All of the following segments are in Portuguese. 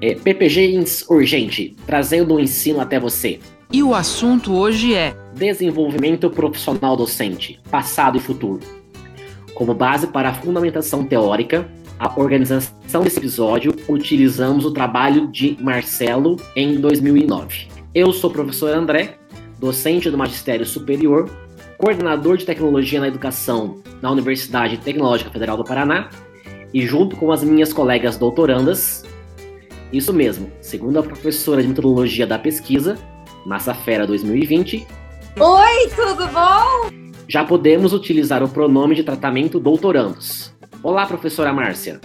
É, PPGs Urgente, trazendo o ensino até você. E o assunto hoje é Desenvolvimento profissional docente, passado e futuro. Como base para a fundamentação teórica, a organização desse episódio utilizamos o trabalho de Marcelo em 2009. Eu sou o professor André, docente do Magistério Superior, coordenador de tecnologia na educação na Universidade Tecnológica Federal do Paraná, e junto com as minhas colegas doutorandas, isso mesmo, segundo a professora de metodologia da pesquisa, Massa Fera 2020. Oi, tudo bom? Já podemos utilizar o pronome de tratamento doutorandos. Olá, professora Márcia.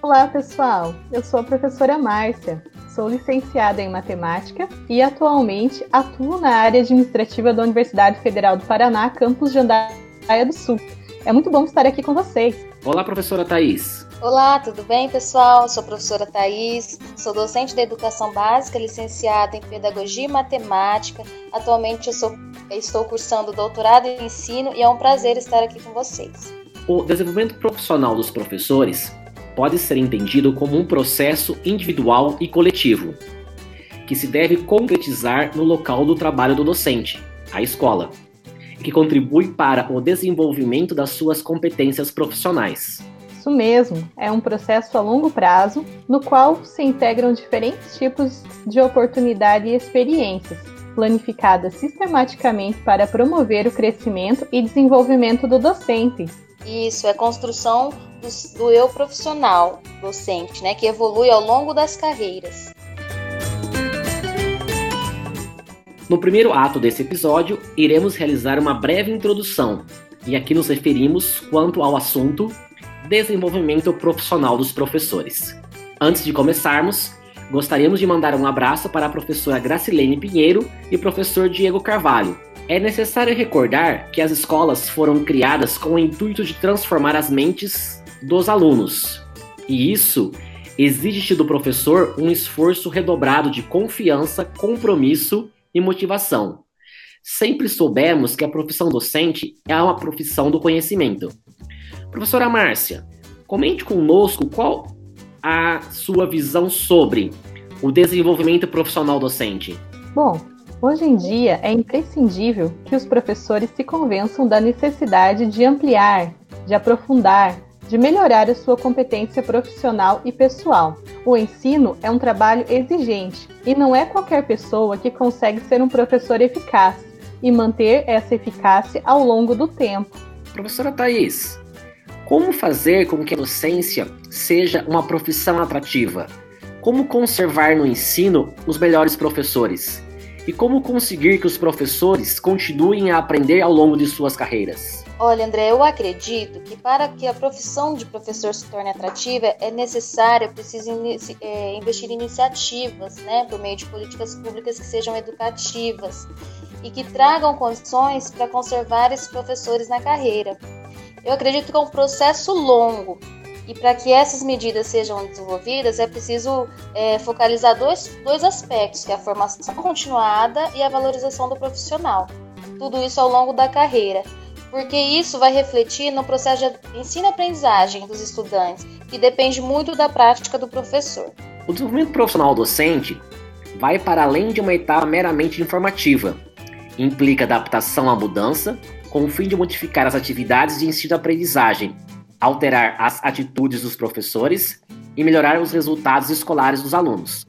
Olá, pessoal. Eu sou a professora Márcia. Sou licenciada em matemática e atualmente atuo na área administrativa da Universidade Federal do Paraná, campus de Andaia do Sul. É muito bom estar aqui com vocês. Olá, professora Thais. Olá, tudo bem, pessoal? Sou a professora Thais, sou docente da educação básica, licenciada em pedagogia e matemática. Atualmente eu sou, estou cursando doutorado em ensino e é um prazer estar aqui com vocês. O desenvolvimento profissional dos professores pode ser entendido como um processo individual e coletivo, que se deve concretizar no local do trabalho do docente, a escola, e que contribui para o desenvolvimento das suas competências profissionais. Isso mesmo, é um processo a longo prazo no qual se integram diferentes tipos de oportunidade e experiências, planificadas sistematicamente para promover o crescimento e desenvolvimento do docente. Isso, é construção do, do eu profissional docente, né, que evolui ao longo das carreiras. No primeiro ato desse episódio, iremos realizar uma breve introdução, e aqui nos referimos quanto ao assunto desenvolvimento profissional dos professores. Antes de começarmos, gostaríamos de mandar um abraço para a professora Gracilene Pinheiro e o professor Diego Carvalho. É necessário recordar que as escolas foram criadas com o intuito de transformar as mentes dos alunos. E isso exige do professor um esforço redobrado de confiança, compromisso e motivação. Sempre soubemos que a profissão docente é uma profissão do conhecimento. Professora Márcia, comente conosco qual a sua visão sobre o desenvolvimento profissional docente. Bom, hoje em dia é imprescindível que os professores se convençam da necessidade de ampliar, de aprofundar, de melhorar a sua competência profissional e pessoal. O ensino é um trabalho exigente e não é qualquer pessoa que consegue ser um professor eficaz e manter essa eficácia ao longo do tempo. Professora Thais, como fazer com que a docência seja uma profissão atrativa? Como conservar no ensino os melhores professores? E como conseguir que os professores continuem a aprender ao longo de suas carreiras? Olha, André, eu acredito que para que a profissão de professor se torne atrativa é necessário, preciso inici é, investir em iniciativas, né, por meio de políticas públicas que sejam educativas e que tragam condições para conservar esses professores na carreira. Eu acredito que é um processo longo e para que essas medidas sejam desenvolvidas é preciso é, focalizar dois, dois aspectos, que é a formação continuada e a valorização do profissional. Tudo isso ao longo da carreira, porque isso vai refletir no processo de ensino-aprendizagem dos estudantes, que depende muito da prática do professor. O desenvolvimento profissional docente vai para além de uma etapa meramente informativa. Implica adaptação à mudança, com o fim de modificar as atividades de ensino-aprendizagem, alterar as atitudes dos professores e melhorar os resultados escolares dos alunos.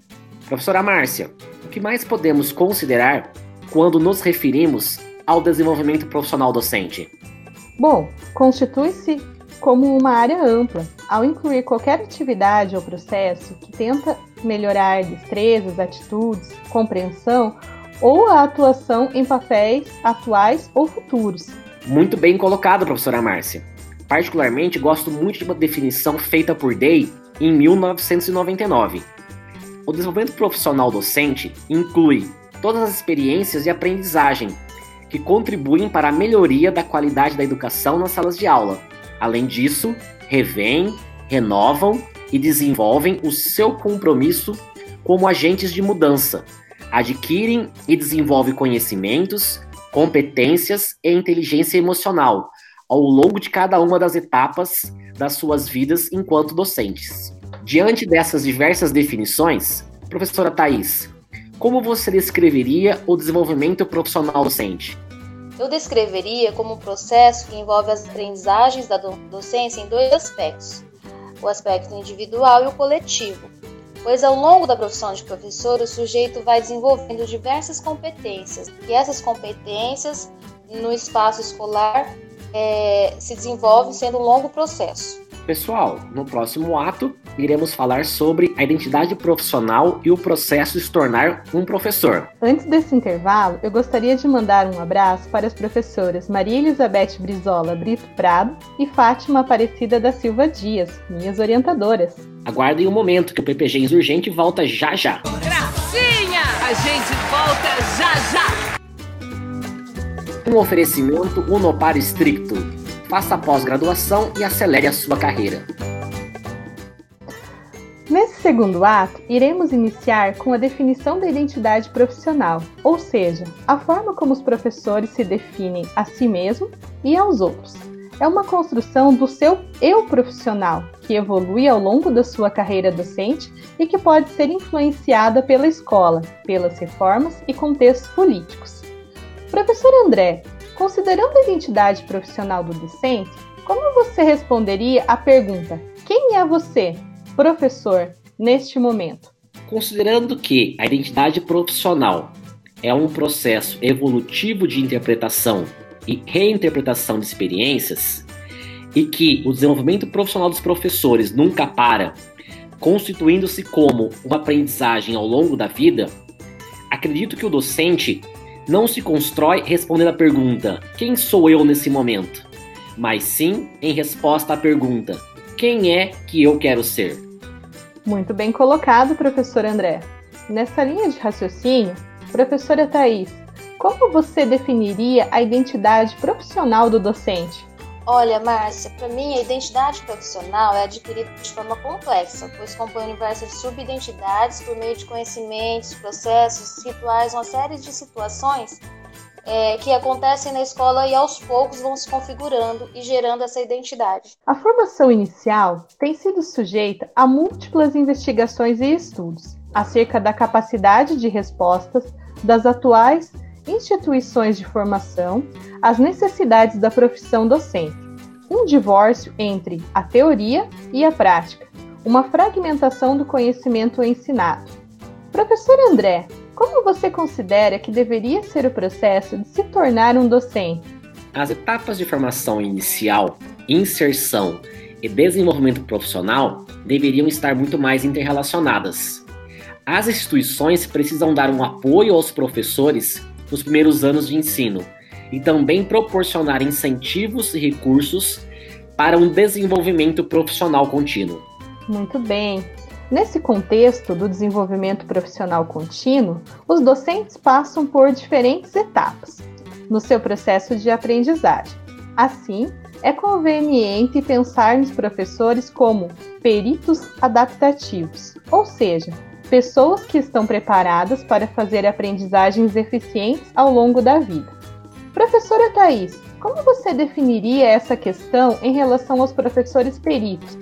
Professora Márcia, o que mais podemos considerar quando nos referimos ao desenvolvimento profissional docente? Bom, constitui-se como uma área ampla, ao incluir qualquer atividade ou processo que tenta melhorar destrezas, atitudes, compreensão ou a atuação em papéis atuais ou futuros. Muito bem colocado, professora Márcia. Particularmente, gosto muito de uma definição feita por Day em 1999. O desenvolvimento profissional docente inclui todas as experiências de aprendizagem que contribuem para a melhoria da qualidade da educação nas salas de aula. Além disso, revêem, renovam e desenvolvem o seu compromisso como agentes de mudança, adquirem e desenvolvem conhecimentos, competências e inteligência emocional ao longo de cada uma das etapas das suas vidas enquanto docentes. Diante dessas diversas definições, professora Thais, como você descreveria o desenvolvimento profissional docente? Eu descreveria como um processo que envolve as aprendizagens da docência em dois aspectos: o aspecto individual e o coletivo, pois ao longo da profissão de professor o sujeito vai desenvolvendo diversas competências e essas competências no espaço escolar é, se desenvolvem sendo um longo processo. Pessoal, no próximo ato, iremos falar sobre a identidade profissional e o processo de se tornar um professor. Antes desse intervalo, eu gostaria de mandar um abraço para as professoras Maria Elizabeth Brizola Brito Prado e Fátima Aparecida da Silva Dias, minhas orientadoras. Aguardem um momento que o PPG Insurgente volta já já. Gracinha! A gente volta já já! Um oferecimento Unopar Estricto faça pós-graduação e acelere a sua carreira. Nesse segundo ato, iremos iniciar com a definição da identidade profissional, ou seja, a forma como os professores se definem a si mesmos e aos outros. É uma construção do seu eu profissional, que evolui ao longo da sua carreira docente e que pode ser influenciada pela escola, pelas reformas e contextos políticos. Professor André, Considerando a identidade profissional do docente, como você responderia à pergunta: quem é você, professor, neste momento? Considerando que a identidade profissional é um processo evolutivo de interpretação e reinterpretação de experiências, e que o desenvolvimento profissional dos professores nunca para, constituindo-se como uma aprendizagem ao longo da vida, acredito que o docente não se constrói respondendo a pergunta: quem sou eu nesse momento? Mas sim em resposta à pergunta: quem é que eu quero ser? Muito bem colocado, professor André. Nessa linha de raciocínio, professora Thais, como você definiria a identidade profissional do docente? Olha, Márcia, para mim a identidade profissional é adquirida de forma complexa, pois compõe um universo de subidentidades por meio de conhecimentos, processos, rituais, uma série de situações é, que acontecem na escola e aos poucos vão se configurando e gerando essa identidade. A formação inicial tem sido sujeita a múltiplas investigações e estudos acerca da capacidade de respostas das atuais instituições de formação, as necessidades da profissão docente, um divórcio entre a teoria e a prática, uma fragmentação do conhecimento ensinado. Professor André, como você considera que deveria ser o processo de se tornar um docente? As etapas de formação inicial, inserção e desenvolvimento profissional deveriam estar muito mais interrelacionadas. As instituições precisam dar um apoio aos professores nos primeiros anos de ensino e também proporcionar incentivos e recursos para um desenvolvimento profissional contínuo. Muito bem. Nesse contexto do desenvolvimento profissional contínuo, os docentes passam por diferentes etapas no seu processo de aprendizagem. Assim, é conveniente pensar nos professores como peritos adaptativos, ou seja, pessoas que estão preparadas para fazer aprendizagens eficientes ao longo da vida. Professora Thais, como você definiria essa questão em relação aos professores peritos?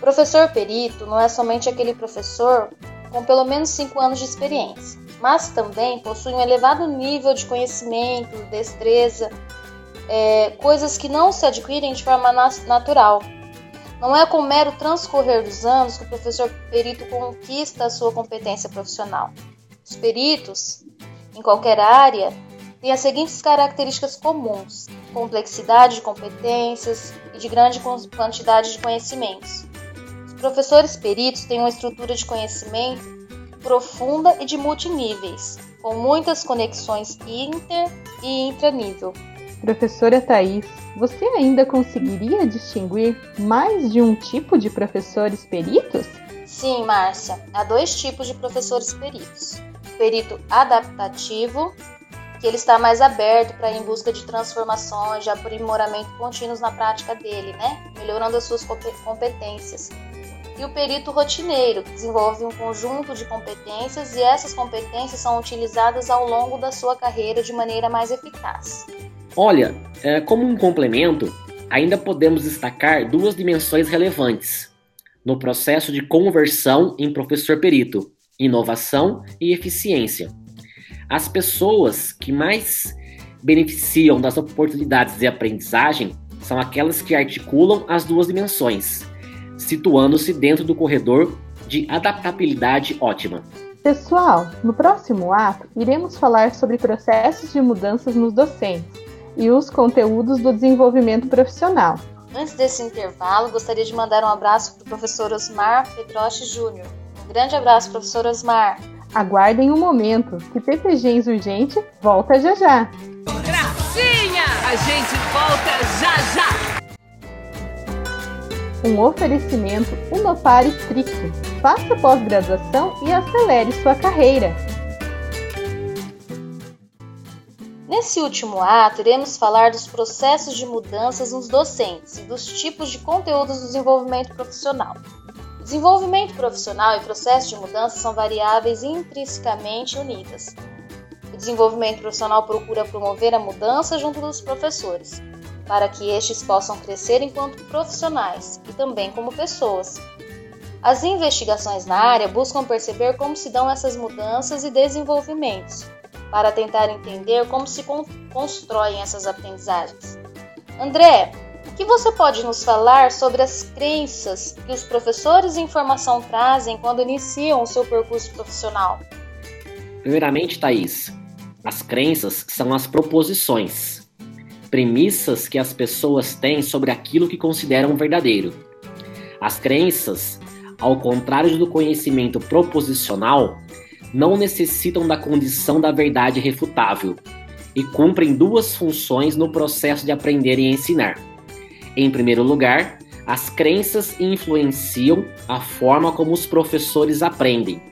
Professor perito não é somente aquele professor com pelo menos 5 anos de experiência, mas também possui um elevado nível de conhecimento, destreza, é, coisas que não se adquirem de forma natural, não é com o mero transcorrer dos anos que o professor perito conquista a sua competência profissional. Os peritos, em qualquer área, têm as seguintes características comuns: complexidade de competências e de grande quantidade de conhecimentos. Os professores peritos têm uma estrutura de conhecimento profunda e de multiníveis, com muitas conexões inter e intranível. Professora Thais, você ainda conseguiria distinguir mais de um tipo de professores peritos? Sim, Márcia. Há dois tipos de professores peritos. O perito adaptativo, que ele está mais aberto para ir em busca de transformações, de aprimoramento contínuos na prática dele, né? Melhorando as suas competências. E o perito rotineiro, que desenvolve um conjunto de competências e essas competências são utilizadas ao longo da sua carreira de maneira mais eficaz. Olha, é, como um complemento, ainda podemos destacar duas dimensões relevantes no processo de conversão em professor perito: inovação e eficiência. As pessoas que mais beneficiam das oportunidades de aprendizagem são aquelas que articulam as duas dimensões, situando-se dentro do corredor de adaptabilidade ótima. Pessoal, no próximo ato iremos falar sobre processos de mudanças nos docentes e os conteúdos do desenvolvimento profissional. Antes desse intervalo, gostaria de mandar um abraço para o professor Osmar Pedroche Júnior. Um grande abraço, professor Osmar. Aguardem um momento, que PPG Urgente volta já já. Gracinha! A gente volta já já! Um oferecimento Unopar Estricto. Faça pós-graduação e acelere sua carreira. Nesse último ato, iremos falar dos processos de mudanças nos docentes e dos tipos de conteúdos do desenvolvimento profissional. Desenvolvimento profissional e processo de mudança são variáveis intrinsecamente unidas. O desenvolvimento profissional procura promover a mudança junto dos professores, para que estes possam crescer enquanto profissionais e também como pessoas. As investigações na área buscam perceber como se dão essas mudanças e desenvolvimentos, para tentar entender como se constroem essas aprendizagens. André, o que você pode nos falar sobre as crenças que os professores em formação trazem quando iniciam o seu percurso profissional? Primeiramente, Thaís, as crenças são as proposições, premissas que as pessoas têm sobre aquilo que consideram verdadeiro. As crenças, ao contrário do conhecimento proposicional, não necessitam da condição da verdade refutável e cumprem duas funções no processo de aprender e ensinar. Em primeiro lugar, as crenças influenciam a forma como os professores aprendem,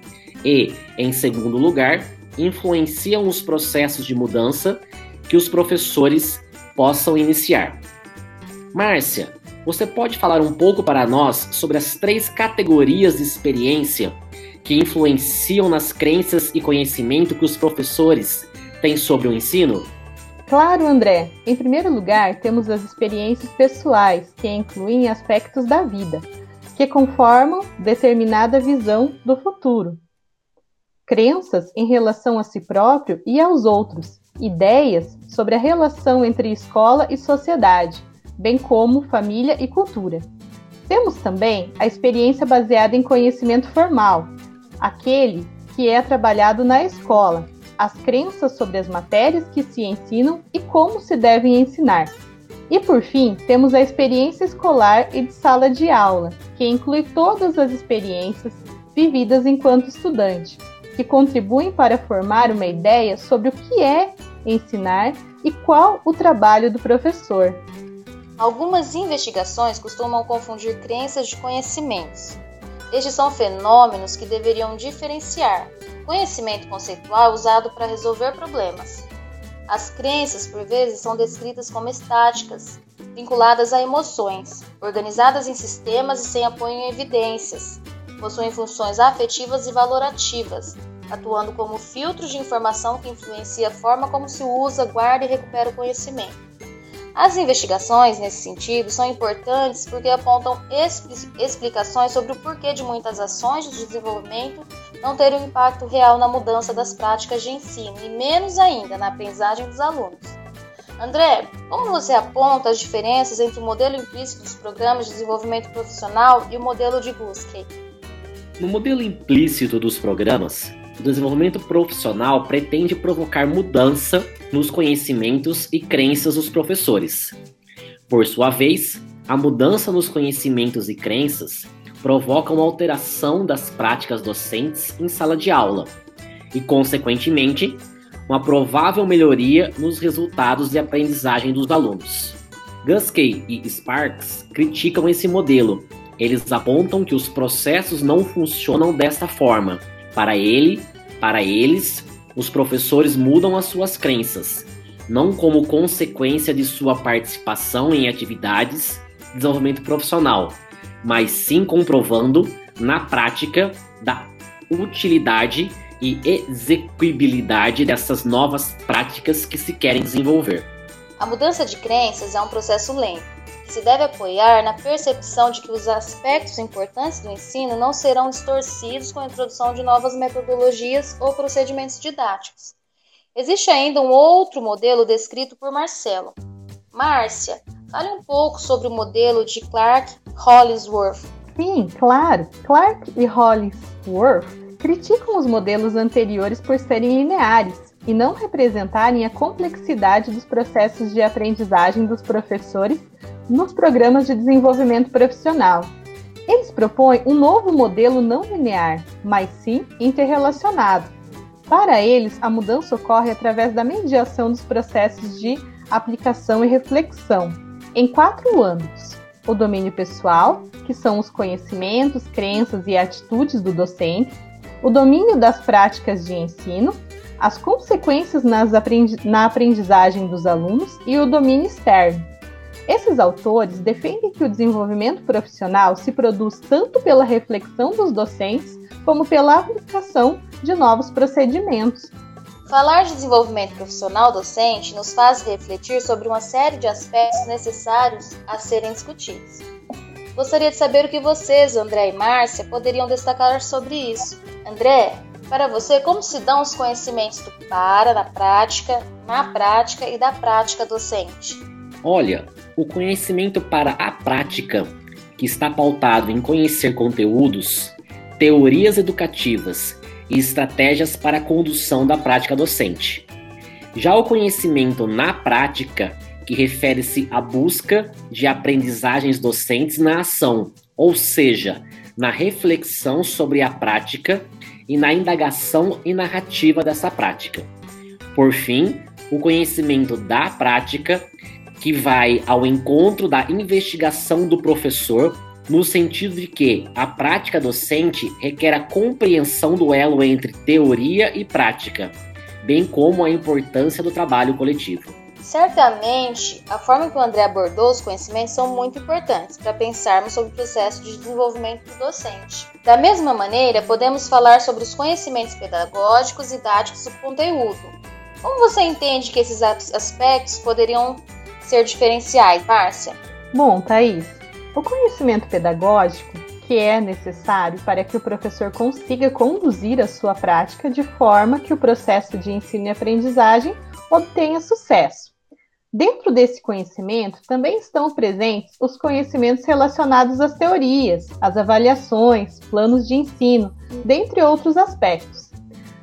e, em segundo lugar, influenciam os processos de mudança que os professores possam iniciar. Márcia, você pode falar um pouco para nós sobre as três categorias de experiência que influenciam nas crenças e conhecimento que os professores têm sobre o ensino? Claro, André. Em primeiro lugar, temos as experiências pessoais, que incluem aspectos da vida, que conformam determinada visão do futuro crenças em relação a si próprio e aos outros, ideias sobre a relação entre escola e sociedade, bem como família e cultura. Temos também a experiência baseada em conhecimento formal, aquele que é trabalhado na escola, as crenças sobre as matérias que se ensinam e como se devem ensinar. E por fim, temos a experiência escolar e de sala de aula, que inclui todas as experiências vividas enquanto estudante, que contribuem para formar uma ideia sobre o que é ensinar e qual o trabalho do professor. Algumas investigações costumam confundir crenças de conhecimentos. Estes são fenômenos que deveriam diferenciar. Conhecimento conceitual usado para resolver problemas. As crenças, por vezes, são descritas como estáticas, vinculadas a emoções, organizadas em sistemas e sem apoio em evidências, possuem funções afetivas e valorativas, atuando como filtros de informação que influencia a forma como se usa, guarda e recupera o conhecimento. As investigações, nesse sentido, são importantes porque apontam explicações sobre o porquê de muitas ações de desenvolvimento não terem um impacto real na mudança das práticas de ensino e menos ainda na aprendizagem dos alunos. André, como você aponta as diferenças entre o modelo implícito dos programas de desenvolvimento profissional e o modelo de Guskey? No modelo implícito dos programas, o desenvolvimento profissional pretende provocar mudança nos conhecimentos e crenças dos professores. Por sua vez, a mudança nos conhecimentos e crenças provoca uma alteração das práticas docentes em sala de aula e, consequentemente, uma provável melhoria nos resultados de aprendizagem dos alunos. Guskey e Sparks criticam esse modelo eles apontam que os processos não funcionam desta forma. Para ele, para eles, os professores mudam as suas crenças, não como consequência de sua participação em atividades de desenvolvimento profissional, mas sim comprovando na prática da utilidade e execuibilidade dessas novas práticas que se querem desenvolver. A mudança de crenças é um processo lento, que se deve apoiar na percepção de que os aspectos importantes do ensino não serão distorcidos com a introdução de novas metodologias ou procedimentos didáticos. Existe ainda um outro modelo descrito por Marcelo. Márcia, fale um pouco sobre o modelo de Clark Hollingsworth. Sim, claro. Clark e Hollingsworth criticam os modelos anteriores por serem lineares e não representarem a complexidade dos processos de aprendizagem dos professores nos programas de desenvolvimento profissional. Eles propõem um novo modelo não linear, mas sim interrelacionado. Para eles, a mudança ocorre através da mediação dos processos de aplicação e reflexão, em quatro âmbitos: o domínio pessoal, que são os conhecimentos, crenças e atitudes do docente, o domínio das práticas de ensino, as consequências aprendi na aprendizagem dos alunos e o domínio externo. Esses autores defendem que o desenvolvimento profissional se produz tanto pela reflexão dos docentes como pela aplicação de novos procedimentos. Falar de desenvolvimento profissional docente nos faz refletir sobre uma série de aspectos necessários a serem discutidos. Gostaria de saber o que vocês, André e Márcia, poderiam destacar sobre isso. André, para você, como se dão os conhecimentos do para, na prática, na prática e da prática docente? Olha, o conhecimento para a prática, que está pautado em conhecer conteúdos, teorias educativas e estratégias para a condução da prática docente. Já o conhecimento na prática, que refere-se à busca de aprendizagens docentes na ação, ou seja, na reflexão sobre a prática e na indagação e narrativa dessa prática. Por fim, o conhecimento da prática, que vai ao encontro da investigação do professor no sentido de que a prática docente requer a compreensão do elo entre teoria e prática, bem como a importância do trabalho coletivo. Certamente, a forma que o André abordou os conhecimentos são muito importantes para pensarmos sobre o processo de desenvolvimento do docente. Da mesma maneira, podemos falar sobre os conhecimentos pedagógicos e didáticos do conteúdo. Como você entende que esses aspectos poderiam ser diferenciais, Márcia? Bom, Thaís, o conhecimento pedagógico, que é necessário para que o professor consiga conduzir a sua prática de forma que o processo de ensino e aprendizagem obtenha sucesso. Dentro desse conhecimento também estão presentes os conhecimentos relacionados às teorias, às avaliações, planos de ensino, dentre outros aspectos.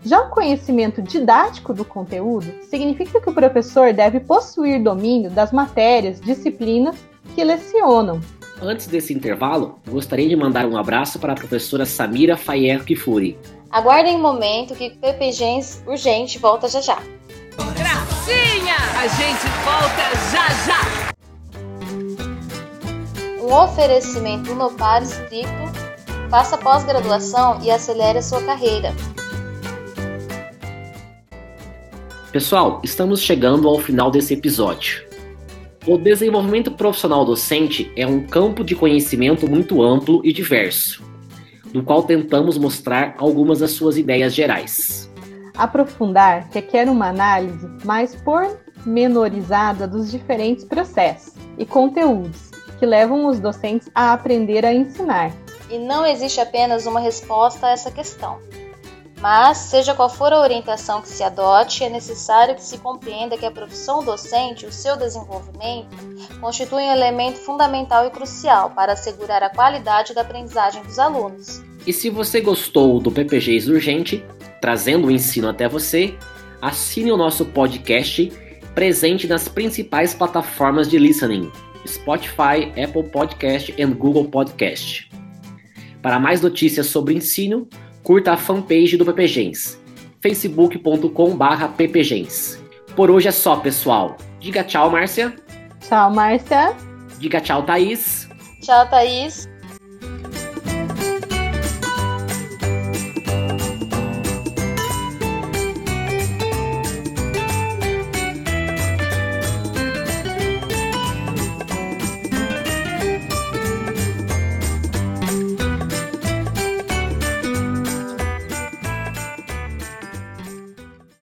Já o conhecimento didático do conteúdo significa que o professor deve possuir domínio das matérias, disciplinas que lecionam, Antes desse intervalo, gostaria de mandar um abraço para a professora Samira Fayer Kifuri. Aguardem um momento que PPGens Urgente volta já já. A gente volta já já! Um oferecimento Unopar Estricto, faça pós-graduação e acelere a sua carreira. Pessoal, estamos chegando ao final desse episódio. O desenvolvimento profissional docente é um campo de conhecimento muito amplo e diverso, no qual tentamos mostrar algumas das suas ideias gerais. Aprofundar requer uma análise mais pormenorizada dos diferentes processos e conteúdos que levam os docentes a aprender a ensinar. E não existe apenas uma resposta a essa questão. Mas, seja qual for a orientação que se adote, é necessário que se compreenda que a profissão docente e o seu desenvolvimento constituem um elemento fundamental e crucial para assegurar a qualidade da aprendizagem dos alunos. E se você gostou do PPG Urgente, trazendo o ensino até você, assine o nosso podcast presente nas principais plataformas de listening: Spotify, Apple Podcast e Google Podcast. Para mais notícias sobre ensino, curta a fanpage do PPGens, facebook.com.br ppgens. Por hoje é só, pessoal. Diga tchau, Márcia. Tchau, Márcia. Diga tchau, Thaís. Tchau, Thaís.